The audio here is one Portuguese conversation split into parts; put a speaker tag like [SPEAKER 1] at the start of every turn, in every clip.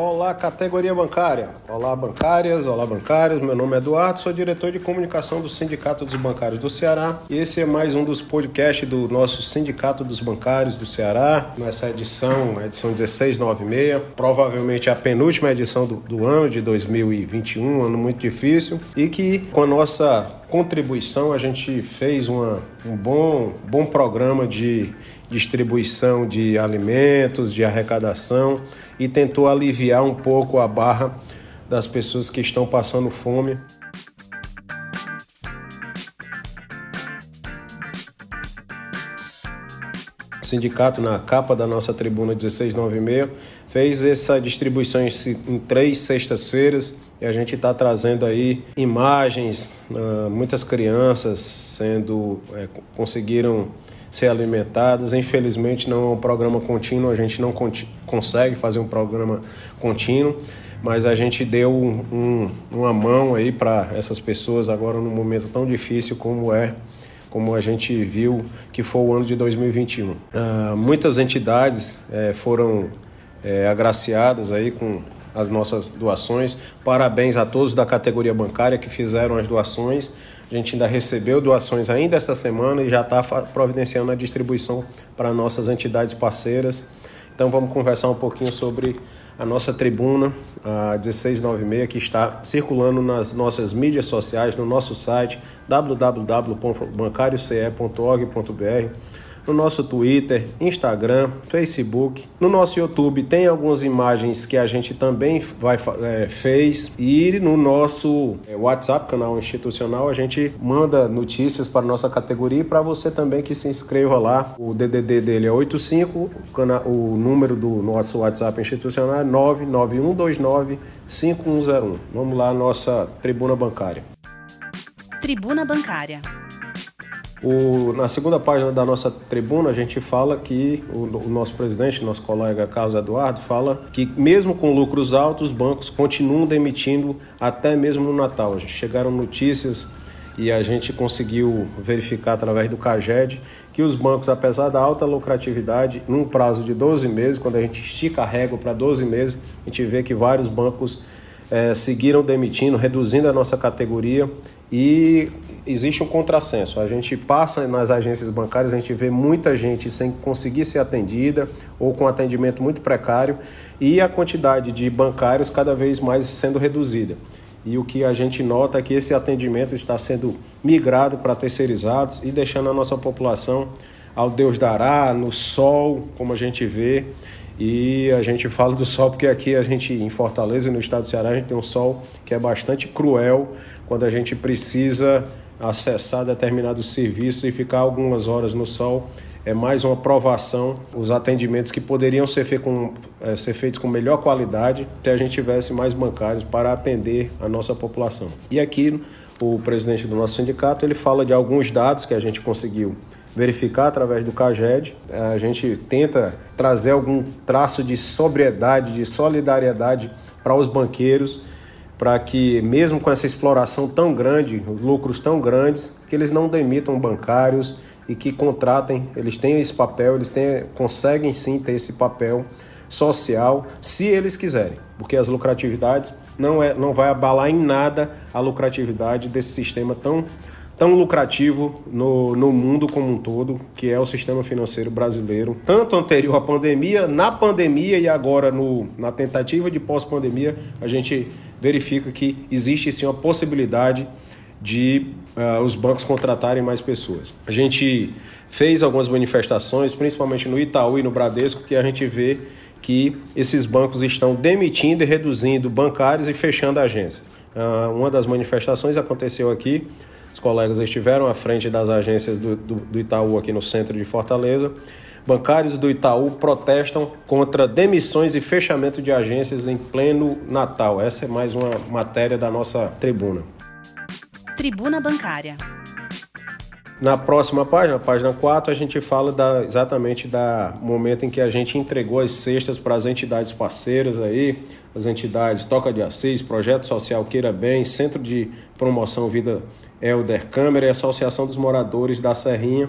[SPEAKER 1] Olá, categoria bancária. Olá, bancárias. Olá, bancários. Meu nome é Eduardo, sou diretor de comunicação do Sindicato dos Bancários do Ceará. E esse é mais um dos podcasts do nosso Sindicato dos Bancários do Ceará. Nessa edição, edição 1696, provavelmente a penúltima edição do, do ano de 2021, um ano muito difícil. E que com a nossa contribuição, a gente fez uma, um bom, bom programa de distribuição de alimentos, de arrecadação e tentou aliviar um pouco a barra das pessoas que estão passando fome. O sindicato, na capa da nossa tribuna 1696, fez essa distribuição em três sextas-feiras e a gente está trazendo aí imagens, uh, muitas crianças sendo é, conseguiram ser alimentadas. Infelizmente não é um programa contínuo, a gente não consegue fazer um programa contínuo, mas a gente deu um, uma mão aí para essas pessoas agora num momento tão difícil como é como a gente viu que foi o ano de 2021. Uh, ah, muitas entidades eh, foram eh, agraciadas aí com as nossas doações. Parabéns a todos da categoria bancária que fizeram as doações. A gente ainda recebeu doações ainda essa semana e já está providenciando a distribuição para nossas entidades parceiras. Então vamos conversar um pouquinho sobre a nossa tribuna, a 1696, que está circulando nas nossas mídias sociais, no nosso site www.bancarioce.org.br no nosso Twitter, Instagram, Facebook, no nosso YouTube tem algumas imagens que a gente também vai, é, fez e no nosso é, WhatsApp, canal institucional, a gente manda notícias para nossa categoria e para você também que se inscreva lá. O DDD dele é 85, o, número do nosso WhatsApp institucional é 99129 5101. Vamos lá, nossa tribuna bancária.
[SPEAKER 2] Tribuna Bancária.
[SPEAKER 1] O, na segunda página da nossa tribuna, a gente fala que o, o, nosso presidente, nosso colega Carlos Eduardo, fala que mesmo com lucros altos, os bancos continuam demitindo até mesmo no Natal. Chegaram notícias e a gente conseguiu verificar através do CAGED que os bancos, apesar da alta lucratividade, num prazo de 12 meses, quando a gente estica a régua para 12 meses, a gente vê que vários bancos é, seguiram demitindo, reduzindo a nossa categoria e existe um contrassenso. A gente passa nas agências bancárias, a gente vê muita gente sem conseguir ser atendida ou com atendimento muito precário e a quantidade de bancários cada vez mais sendo reduzida. E o que a gente nota é que esse atendimento está sendo migrado para terceirizados e deixando a nossa população ao Deus dará, no sol, como a gente vê. E a gente fala do sol porque aqui a gente, em Fortaleza e no estado do Ceará, a gente tem um sol que é bastante cruel quando a gente precisa acessar determinados serviços e ficar algumas horas no sol é mais uma provação os atendimentos que poderiam ser, fe com, é, ser feitos com melhor qualidade se a gente tivesse mais bancários para atender a nossa população. E aqui o presidente do nosso sindicato ele fala de alguns dados que a gente conseguiu verificar através do CAGED. A gente tenta trazer algum traço de sobriedade, de solidariedade para os banqueiros para que, mesmo com essa exploração tão grande, lucros tão grandes, que eles não demitam bancários e que contratem, eles têm esse papel, eles têm, conseguem sim ter esse papel social, se eles quiserem, porque as lucratividades não, é, não vai abalar em nada a lucratividade desse sistema tão, tão lucrativo no, no mundo como um todo, que é o sistema financeiro brasileiro, tanto anterior à pandemia, na pandemia e agora no, na tentativa de pós-pandemia, a gente verifica que existe sim uma possibilidade de uh, os bancos contratarem mais pessoas. A gente fez algumas manifestações, principalmente no Itaú e no Bradesco, que a gente vê que esses bancos estão demitindo e reduzindo bancários e fechando agências. Uh, uma das manifestações aconteceu aqui, os colegas estiveram à frente das agências do, do, do Itaú aqui no centro de Fortaleza Bancários do Itaú protestam contra demissões e fechamento de agências em pleno Natal. Essa é mais uma matéria da nossa tribuna.
[SPEAKER 2] Tribuna Bancária.
[SPEAKER 1] Na próxima página, página 4, a gente fala da, exatamente da momento em que a gente entregou as cestas para as entidades parceiras aí, as entidades Toca de Assis, Projeto Social Queira Bem, Centro de Promoção Vida Elder Câmara e Associação dos Moradores da Serrinha.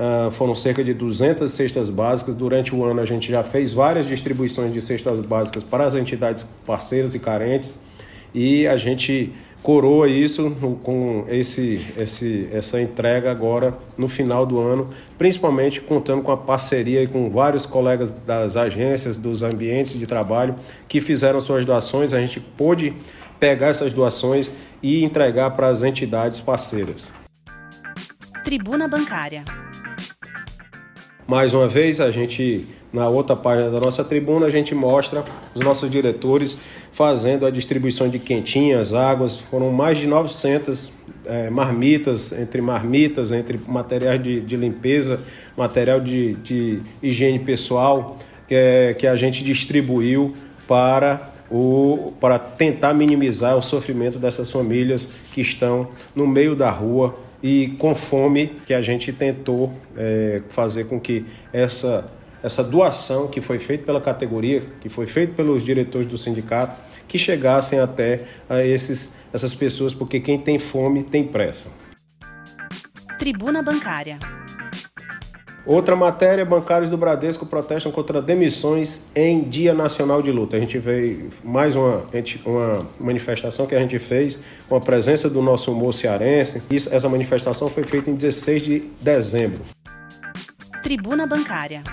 [SPEAKER 1] Uh, foram cerca de 200 cestas básicas. Durante o ano a gente já fez várias distribuições de cestas básicas para as entidades parceiras e carentes e a gente coroa isso com esse, esse, essa entrega agora no final do ano, principalmente contando com a parceria com vários colegas das agências, dos ambientes de trabalho que fizeram suas doações. A gente pôde pegar essas doações e entregar para as entidades parceiras.
[SPEAKER 2] Tribuna Bancária.
[SPEAKER 1] Mais uma vez, a gente, na outra página da nossa tribuna, a gente mostra os nossos diretores fazendo a distribuição de quentinhas, águas. Foram mais de 900 é, marmitas, entre marmitas, entre materiais de, de limpeza, material de, de higiene pessoal, que, é, que a gente distribuiu para o, para tentar minimizar o sofrimento dessas famílias que estão no meio da rua e com fome, que a gente tentou é, fazer com que essa essa doação que foi feita pela categoria, que foi feita pelos diretores do sindicato, que chegassem até a esses, essas pessoas, porque quem tem fome tem pressa.
[SPEAKER 2] Tribuna Bancária.
[SPEAKER 1] Outra matéria, bancários do Bradesco protestam contra demissões em Dia Nacional de Luta. A gente veio mais uma, uma manifestação que a gente fez com a presença do nosso humor cearense. Isso, essa manifestação foi feita em 16 de dezembro.
[SPEAKER 2] Tribuna Bancária.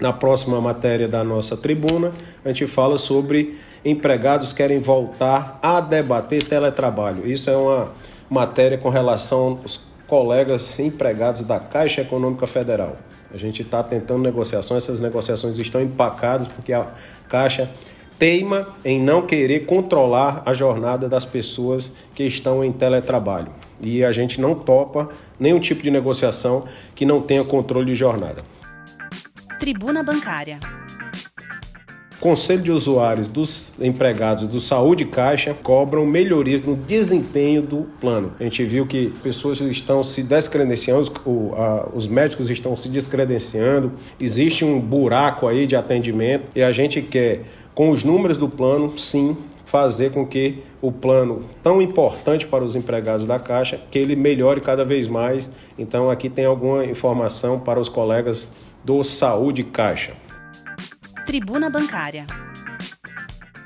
[SPEAKER 1] Na próxima matéria da nossa tribuna, a gente fala sobre empregados querem voltar a debater teletrabalho. Isso é uma matéria com relação aos colegas empregados da Caixa Econômica Federal. A gente está tentando negociações, essas negociações estão empacadas porque a Caixa teima em não querer controlar a jornada das pessoas que estão em teletrabalho. E a gente não topa nenhum tipo de negociação que não tenha controle de jornada.
[SPEAKER 2] Tribuna Bancária.
[SPEAKER 1] Conselho de usuários dos empregados do Saúde Caixa cobram melhorias no desempenho do plano. A gente viu que pessoas estão se descredenciando, os, médicos estão se descredenciando, existe um buraco aí de atendimento e a gente quer, com os números do plano, sim, fazer com que o plano tão importante para os empregados da Caixa, que ele melhore cada vez mais. Então aqui tem alguma informação para os colegas do Saúde Caixa.
[SPEAKER 2] Tribuna Bancária.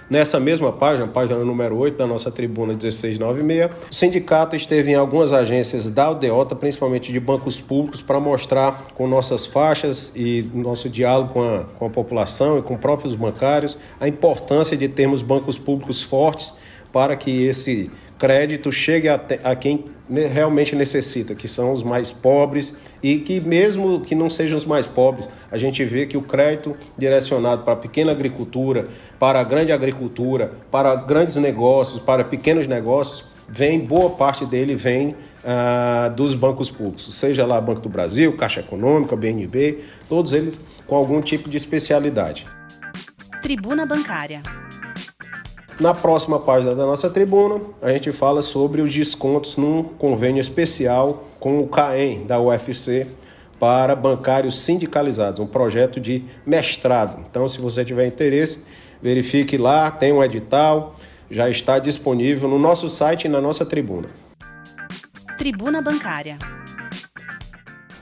[SPEAKER 1] Nessa mesma página, página número 8 da nossa tribuna 1696, o sindicato esteve em algumas agências da Aldeota, principalmente de bancos públicos, para mostrar com nossas faixas e nosso diálogo com a, com a população e com próprios bancários a importância de termos bancos públicos fortes para que esse crédito chegue a, a quem realmente necessita, que são os mais pobres e que mesmo que não sejam os mais pobres, a gente vê que o crédito direcionado para a pequena agricultura, para a grande agricultura, para grandes negócios, para pequenos negócios, vem boa parte dele vem ah, dos bancos públicos, seja lá Banco do Brasil, Caixa Econômica, BNB, todos eles com algum tipo de especialidade.
[SPEAKER 2] Tribuna Bancária.
[SPEAKER 1] Na próxima página da nossa tribuna, a gente fala sobre os descontos num convênio especial com o CAEM da UFC para bancários sindicalizados, um projeto de mestrado. Então, se você tiver interesse, verifique lá, tem um edital, já está disponível no nosso site e na nossa tribuna.
[SPEAKER 2] Tribuna Bancária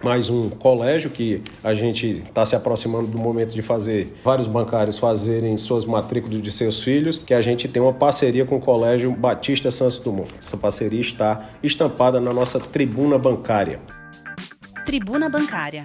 [SPEAKER 1] mais um colégio que a gente está se aproximando do momento de fazer vários bancários fazerem suas matrículas de seus filhos, que a gente tem uma parceria com o Colégio Batista Santos Dumont. Essa parceria está estampada na nossa tribuna bancária.
[SPEAKER 2] Tribuna Bancária.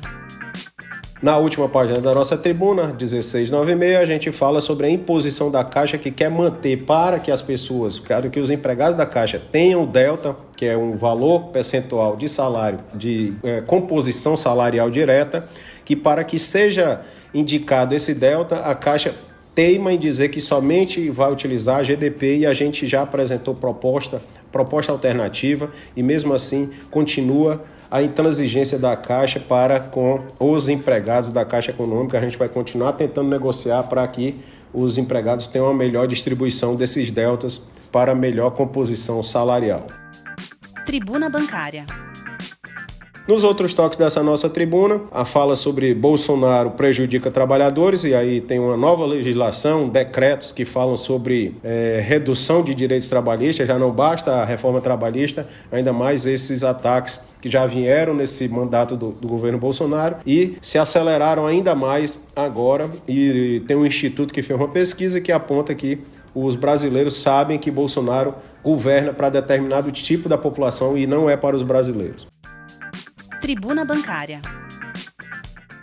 [SPEAKER 1] Na última página da nossa tribuna, 1696, a gente fala sobre a imposição da Caixa que quer manter para que as pessoas, para que os empregados da Caixa tenham o delta, que é um valor percentual de salário, de é, composição salarial direta, que para que seja indicado esse delta, a Caixa teima em dizer que somente vai utilizar a GDP e a gente já apresentou proposta, proposta alternativa e mesmo assim continua a intransigência da Caixa para com os empregados da Caixa Econômica. A gente vai continuar tentando negociar para que os empregados tenham uma melhor distribuição desses deltas para melhor composição salarial.
[SPEAKER 2] Tribuna Bancária.
[SPEAKER 1] Nos outros toques dessa nossa tribuna, a fala sobre Bolsonaro prejudica trabalhadores, e aí tem uma nova legislação, decretos que falam sobre é, redução de direitos trabalhistas, já não basta a reforma trabalhista, ainda mais esses ataques que já vieram nesse mandato do, do, governo Bolsonaro e se aceleraram ainda mais agora. E tem um instituto que fez uma pesquisa que aponta que os brasileiros sabem que Bolsonaro governa para determinado tipo da população e não é para os brasileiros.
[SPEAKER 2] Tribuna Bancária.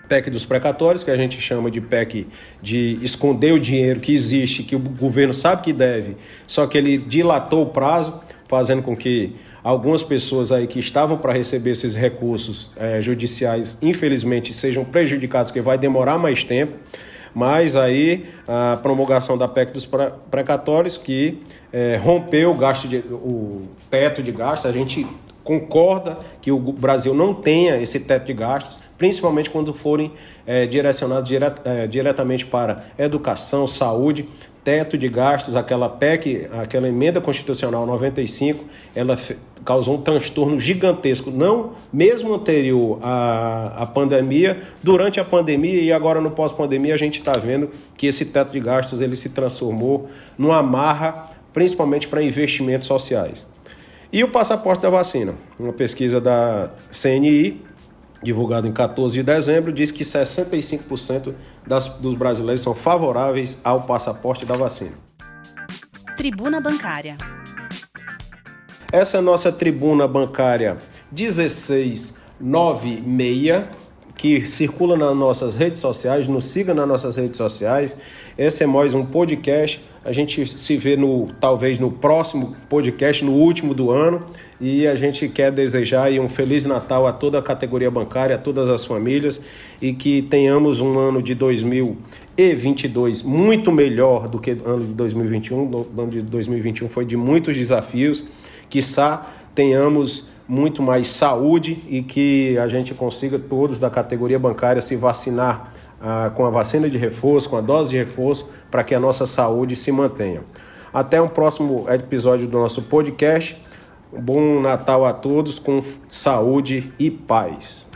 [SPEAKER 1] PEC dos precatórios, que a gente chama de PEC de esconder o dinheiro que existe, que o governo sabe que deve, só que ele dilatou o prazo, fazendo com que algumas pessoas aí que estavam para receber esses recursos é, judiciais, infelizmente, sejam prejudicados, que vai demorar mais tempo. Mas aí a promulgação da PEC dos precatórios, que é, rompeu o gasto de, o teto de gastos, a gente concorda que o Brasil não tenha esse teto de gastos, principalmente quando forem é, direcionados dire, é, diretamente para educação, saúde, teto de gastos, aquela PEC, aquela emenda constitucional 95, ela causou um transtorno gigantesco, não mesmo anterior à, à pandemia, durante a pandemia e agora no pós-pandemia a gente está vendo que esse teto de gastos ele se transformou numa marra, principalmente para investimentos sociais. E o passaporte da vacina. Uma pesquisa da CNI, divulgada em 14 de dezembro, diz que 65% das, dos brasileiros são favoráveis ao passaporte da vacina.
[SPEAKER 2] Tribuna Bancária.
[SPEAKER 1] Essa é a nossa tribuna bancária 1696 que circula nas nossas redes sociais, nos siga nas nossas redes sociais. Esse é mais um podcast. A gente se vê no talvez no próximo podcast, no último do ano, e a gente quer desejar um feliz Natal a toda a categoria bancária, a todas as famílias e que tenhamos um ano de 2022 muito melhor do que o ano de 2021. O ano de 2021 foi de muitos desafios. Quiçá tenhamos muito mais saúde e que a gente consiga todos da categoria bancária se vacinar ah, com a vacina de reforço, com a dose de reforço, para que a nossa saúde se mantenha. Até um próximo episódio do nosso podcast. bom Natal a todos com saúde e paz.